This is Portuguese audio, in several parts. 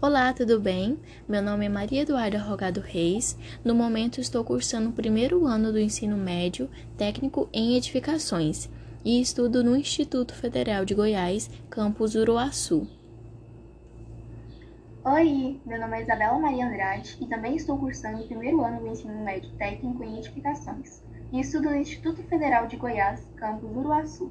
Olá, tudo bem? Meu nome é Maria Eduarda Rogado Reis. No momento estou cursando o primeiro ano do ensino médio técnico em edificações e estudo no Instituto Federal de Goiás, campus Uruaçu. Oi, meu nome é Isabela Maria Andrade e também estou cursando o primeiro ano do ensino médio técnico em edificações e estudo no Instituto Federal de Goiás, campus Uruaçu.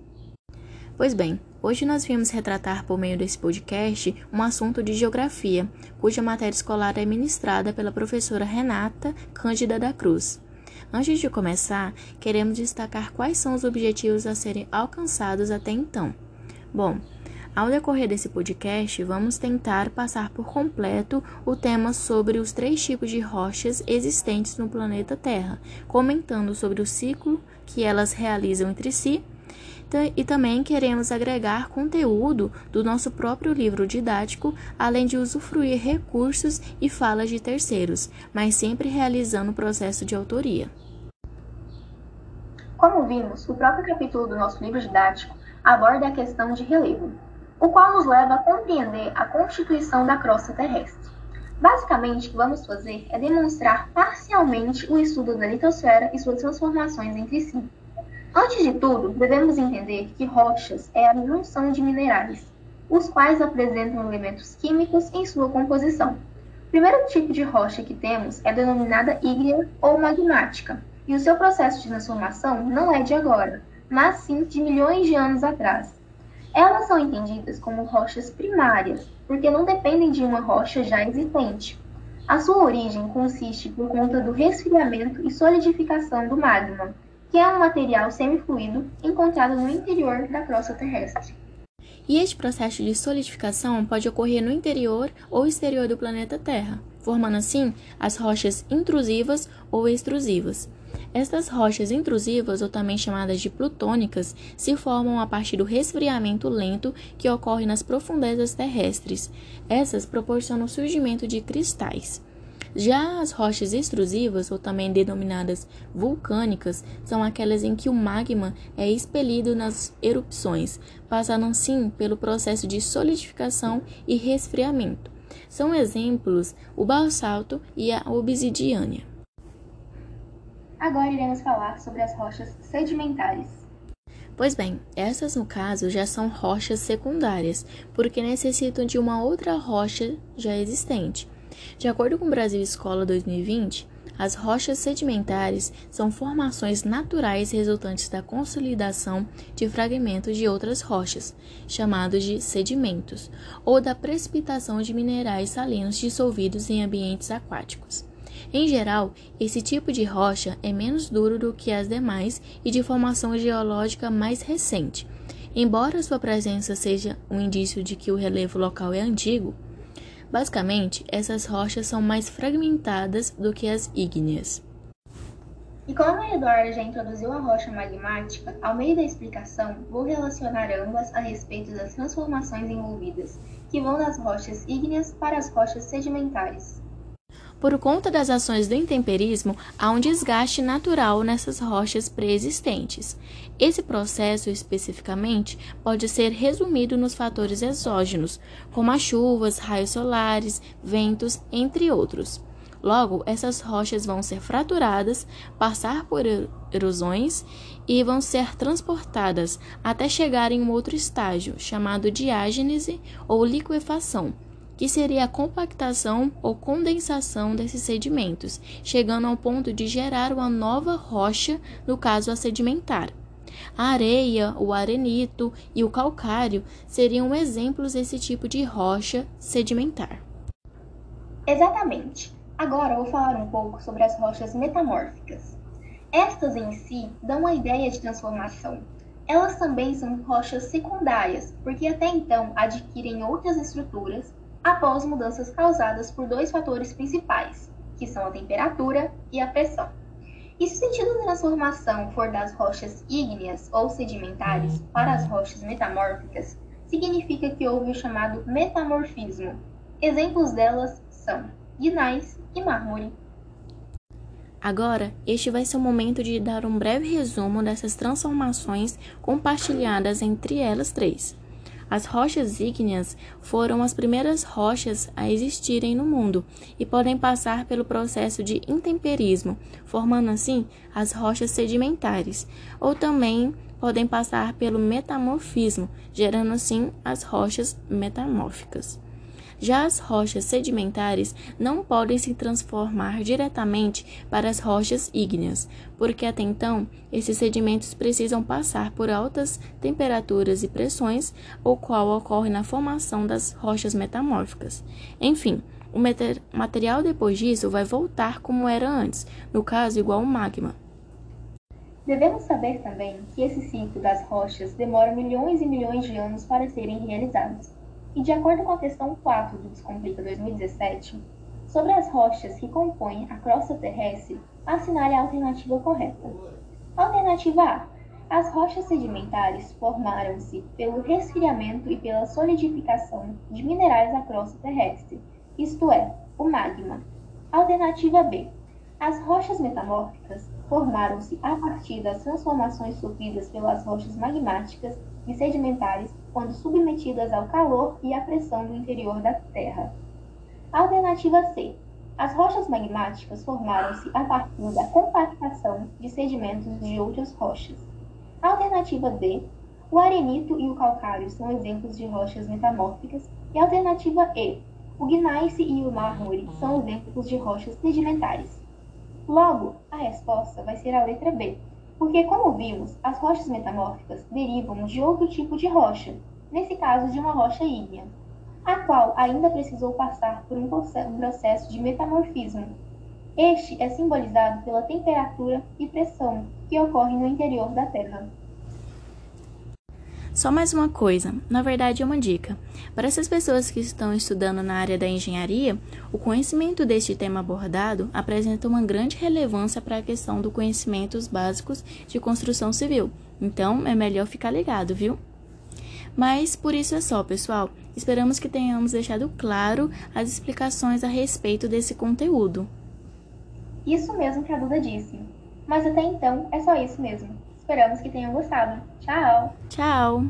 Pois bem, hoje nós viemos retratar por meio desse podcast um assunto de geografia, cuja matéria escolar é ministrada pela professora Renata Cândida da Cruz. Antes de começar, queremos destacar quais são os objetivos a serem alcançados até então. Bom, ao decorrer desse podcast, vamos tentar passar por completo o tema sobre os três tipos de rochas existentes no planeta Terra, comentando sobre o ciclo que elas realizam entre si e também queremos agregar conteúdo do nosso próprio livro didático, além de usufruir recursos e falas de terceiros, mas sempre realizando o processo de autoria. Como vimos, o próprio capítulo do nosso livro didático aborda a questão de relevo, o qual nos leva a compreender a constituição da crosta terrestre. Basicamente, o que vamos fazer é demonstrar parcialmente o estudo da litosfera e suas transformações entre si. Antes de tudo, devemos entender que rochas é a junção de minerais, os quais apresentam elementos químicos em sua composição. O primeiro tipo de rocha que temos é denominada ígnea ou magmática, e o seu processo de transformação não é de agora, mas sim de milhões de anos atrás. Elas são entendidas como rochas primárias, porque não dependem de uma rocha já existente. A sua origem consiste por conta do resfriamento e solidificação do magma, que é um material semifluido encontrado no interior da crosta terrestre. E este processo de solidificação pode ocorrer no interior ou exterior do planeta Terra, formando assim as rochas intrusivas ou extrusivas. Estas rochas intrusivas, ou também chamadas de plutônicas, se formam a partir do resfriamento lento que ocorre nas profundezas terrestres. Essas proporcionam o surgimento de cristais. Já as rochas extrusivas, ou também denominadas vulcânicas, são aquelas em que o magma é expelido nas erupções, passando assim pelo processo de solidificação e resfriamento. São exemplos o basalto e a obsidiana. Agora iremos falar sobre as rochas sedimentares. Pois bem, essas no caso já são rochas secundárias, porque necessitam de uma outra rocha já existente. De acordo com o Brasil Escola 2020, as rochas sedimentares são formações naturais resultantes da consolidação de fragmentos de outras rochas, chamados de sedimentos, ou da precipitação de minerais salinos dissolvidos em ambientes aquáticos. Em geral, esse tipo de rocha é menos duro do que as demais e de formação geológica mais recente. Embora sua presença seja um indício de que o relevo local é antigo, Basicamente, essas rochas são mais fragmentadas do que as ígneas. E como a Eduardo já introduziu a rocha magmática, ao meio da explicação, vou relacionar ambas a respeito das transformações envolvidas, que vão das rochas ígneas para as rochas sedimentares. Por conta das ações do intemperismo, há um desgaste natural nessas rochas preexistentes. Esse processo, especificamente, pode ser resumido nos fatores exógenos, como as chuvas, raios solares, ventos, entre outros. Logo, essas rochas vão ser fraturadas, passar por erosões e vão ser transportadas até chegar em um outro estágio, chamado diágese ou liquefação que seria a compactação ou condensação desses sedimentos, chegando ao ponto de gerar uma nova rocha, no caso a sedimentar. A areia, o arenito e o calcário seriam exemplos desse tipo de rocha sedimentar. Exatamente. Agora vou falar um pouco sobre as rochas metamórficas. Estas em si dão uma ideia de transformação. Elas também são rochas secundárias, porque até então adquirem outras estruturas após mudanças causadas por dois fatores principais, que são a temperatura e a pressão. E se o sentido da transformação for das rochas ígneas ou sedimentares para as rochas metamórficas, significa que houve o chamado metamorfismo. Exemplos delas são gnais e mármore. Agora, este vai ser o momento de dar um breve resumo dessas transformações compartilhadas entre elas três. As rochas ígneas foram as primeiras rochas a existirem no mundo e podem passar pelo processo de intemperismo, formando assim as rochas sedimentares, ou também podem passar pelo metamorfismo, gerando assim as rochas metamórficas. Já as rochas sedimentares não podem se transformar diretamente para as rochas ígneas, porque até então esses sedimentos precisam passar por altas temperaturas e pressões, o qual ocorre na formação das rochas metamórficas. Enfim, o material depois disso vai voltar como era antes, no caso igual ao magma. Devemos saber também que esse ciclo das rochas demora milhões e milhões de anos para serem realizados. E de acordo com a questão 4 do Descomplica 2017, sobre as rochas que compõem a crosta terrestre, assinale a alternativa correta. Alternativa A. As rochas sedimentares formaram-se pelo resfriamento e pela solidificação de minerais da crosta terrestre, isto é, o magma. Alternativa B. As rochas metamórficas formaram-se a partir das transformações sofridas pelas rochas magmáticas e sedimentares quando submetidas ao calor e à pressão do interior da Terra. Alternativa C. As rochas magmáticas formaram-se a partir da compactação de sedimentos de outras rochas. Alternativa D. O arenito e o calcário são exemplos de rochas metamórficas. E alternativa E. O gneiss e o mármore são exemplos de rochas sedimentares. Logo, a resposta vai ser a letra B, porque, como vimos, as rochas metamórficas derivam de outro tipo de rocha, nesse caso de uma rocha ígnea, a qual ainda precisou passar por um processo de metamorfismo. Este é simbolizado pela temperatura e pressão que ocorrem no interior da Terra. Só mais uma coisa, na verdade é uma dica. Para essas pessoas que estão estudando na área da engenharia, o conhecimento deste tema abordado apresenta uma grande relevância para a questão dos conhecimentos básicos de construção civil. Então, é melhor ficar ligado, viu? Mas por isso é só, pessoal. Esperamos que tenhamos deixado claro as explicações a respeito desse conteúdo. Isso mesmo que a Duda disse. Mas até então é só isso mesmo. Esperamos que tenham gostado. Tchau! Tchau!